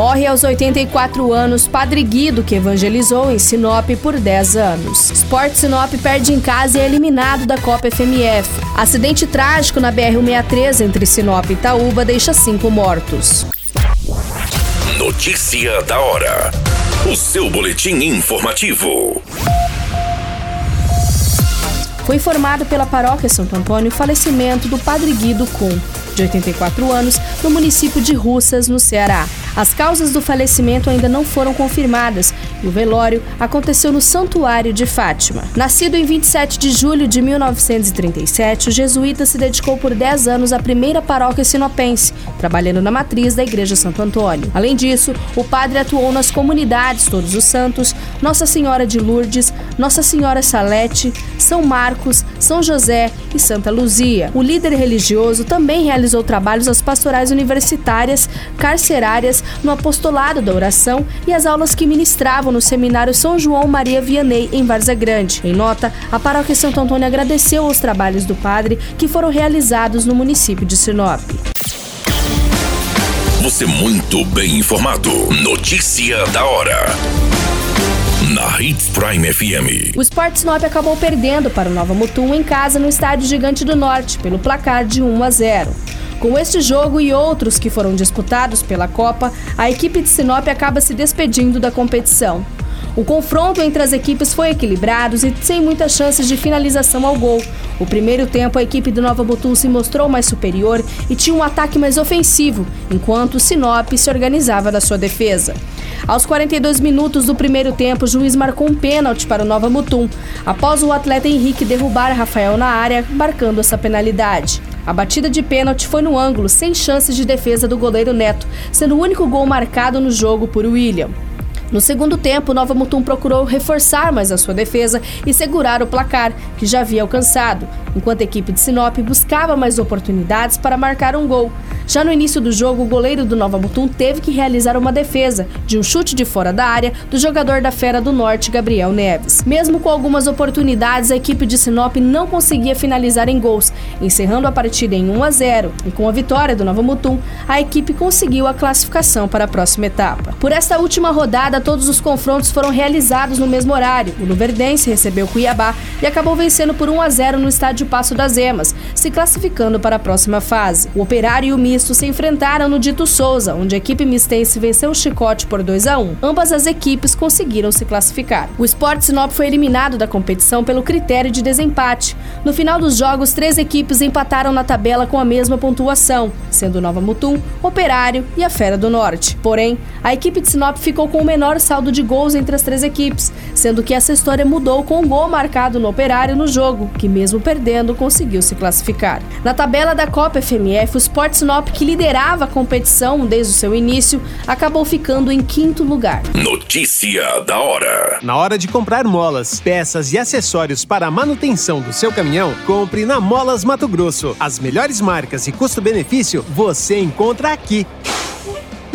Morre aos 84 anos Padre Guido, que evangelizou em Sinop por 10 anos. Sport Sinop perde em casa e é eliminado da Copa FMF. Acidente trágico na BR-163 entre Sinop e Itaúba deixa cinco mortos. Notícia da hora. O seu boletim informativo. Foi informado pela paróquia Santo Antônio o falecimento do Padre Guido Kuhn, de 84 anos, no município de Russas, no Ceará. As causas do falecimento ainda não foram confirmadas e o velório aconteceu no Santuário de Fátima. Nascido em 27 de julho de 1937, o jesuíta se dedicou por 10 anos à primeira paróquia sinopense, trabalhando na matriz da Igreja Santo Antônio. Além disso, o padre atuou nas comunidades Todos os Santos, Nossa Senhora de Lourdes, Nossa Senhora Salete, São Marcos, São José e Santa Luzia. O líder religioso também realizou trabalhos às pastorais universitárias, carcerárias, no apostolado da oração e as aulas que ministravam no seminário São João Maria Vianney, em Varza Grande. Em nota, a paróquia Santo Antônio agradeceu os trabalhos do padre que foram realizados no município de Sinop. Você muito bem informado. Notícia da hora. Na Hits Prime FM. O Sport Sinop acabou perdendo para o Nova Mutum em casa no Estádio Gigante do Norte, pelo placar de 1 a 0. Com este jogo e outros que foram disputados pela Copa, a equipe de Sinop acaba se despedindo da competição. O confronto entre as equipes foi equilibrado e sem muitas chances de finalização ao gol. O primeiro tempo, a equipe do Nova Mutum se mostrou mais superior e tinha um ataque mais ofensivo, enquanto o Sinop se organizava na sua defesa. Aos 42 minutos do primeiro tempo, o juiz marcou um pênalti para o Nova Mutum, após o atleta Henrique derrubar Rafael na área, marcando essa penalidade. A batida de pênalti foi no ângulo, sem chances de defesa do goleiro Neto, sendo o único gol marcado no jogo por William. No segundo tempo, Nova Mutum procurou reforçar mais a sua defesa e segurar o placar, que já havia alcançado, enquanto a equipe de Sinop buscava mais oportunidades para marcar um gol. Já no início do jogo, o goleiro do Nova Mutum teve que realizar uma defesa de um chute de fora da área do jogador da Fera do Norte, Gabriel Neves. Mesmo com algumas oportunidades, a equipe de Sinop não conseguia finalizar em gols, encerrando a partida em 1 a 0. E com a vitória do Nova Mutum, a equipe conseguiu a classificação para a próxima etapa. Por esta última rodada, todos os confrontos foram realizados no mesmo horário. O Luverdense recebeu Cuiabá e acabou vencendo por 1 a 0 no estádio Passo das Emas, se classificando para a próxima fase. O Operário e o Misto se enfrentaram no Dito Souza, onde a equipe mistense venceu o Chicote por 2 a 1. Ambas as equipes conseguiram se classificar. O Sport Sinop foi eliminado da competição pelo critério de desempate. No final dos jogos, três equipes empataram na tabela com a mesma pontuação, sendo Nova Mutum, Operário e a Fera do Norte. Porém, a equipe de Sinop ficou com o menor saldo de gols entre as três equipes, sendo que essa história mudou com um gol marcado no Operário no jogo, que mesmo perdendo conseguiu se classificar. Na tabela da Copa FMF, o Sport Sinop, que liderava a competição desde o seu início, acabou ficando em quinto lugar. Notícia da hora. Na hora de comprar molas, peças e acessórios para a manutenção do seu caminhão, compre na Molas Mato Grosso. As melhores marcas e custo-benefício você encontra aqui.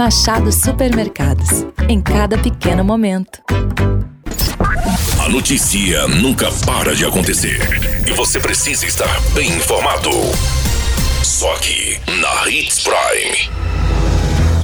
Machado Supermercados. Em cada pequeno momento. A notícia nunca para de acontecer. E você precisa estar bem informado. Só aqui, na Hits Prime.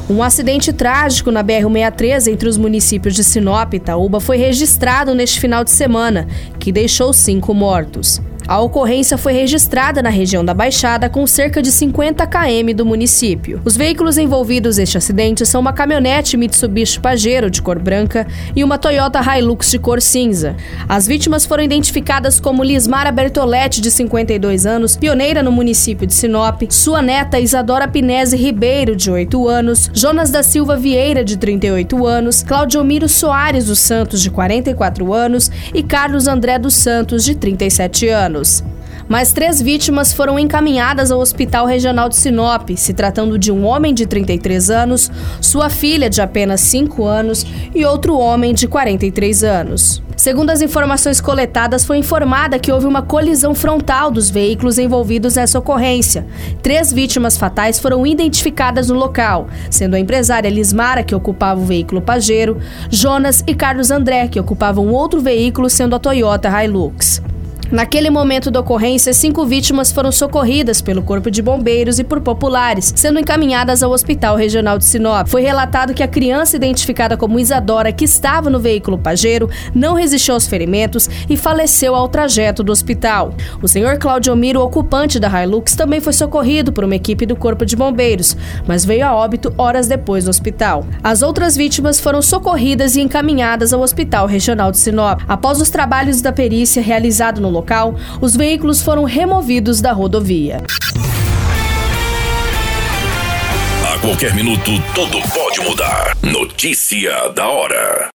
Um acidente trágico na BR-163 entre os municípios de Sinop e Itaúba foi registrado neste final de semana, que deixou cinco mortos. A ocorrência foi registrada na região da Baixada, com cerca de 50 km do município. Os veículos envolvidos neste acidente são uma caminhonete Mitsubishi Pajero de cor branca e uma Toyota Hilux de cor cinza. As vítimas foram identificadas como Lismara Bertoletti, de 52 anos, pioneira no município de Sinop, sua neta Isadora Pinese Ribeiro, de 8 anos, Jonas da Silva Vieira, de 38 anos, Claudiomiro Soares dos Santos, de 44 anos e Carlos André dos Santos, de 37 anos. Mais três vítimas foram encaminhadas ao Hospital Regional de Sinop, se tratando de um homem de 33 anos, sua filha de apenas 5 anos e outro homem de 43 anos. Segundo as informações coletadas, foi informada que houve uma colisão frontal dos veículos envolvidos nessa ocorrência. Três vítimas fatais foram identificadas no local, sendo a empresária Lismara, que ocupava o veículo Pajero, Jonas e Carlos André, que ocupavam outro veículo, sendo a Toyota Hilux. Naquele momento da ocorrência, cinco vítimas foram socorridas pelo Corpo de Bombeiros e por populares, sendo encaminhadas ao Hospital Regional de Sinop. Foi relatado que a criança identificada como Isadora, que estava no veículo Pajero, não resistiu aos ferimentos e faleceu ao trajeto do hospital. O senhor Claudio Miro, ocupante da Hilux, também foi socorrido por uma equipe do Corpo de Bombeiros, mas veio a óbito horas depois no hospital. As outras vítimas foram socorridas e encaminhadas ao Hospital Regional de Sinop. Após os trabalhos da perícia realizado no local, os veículos foram removidos da rodovia. A qualquer minuto, tudo pode mudar. Notícia da hora.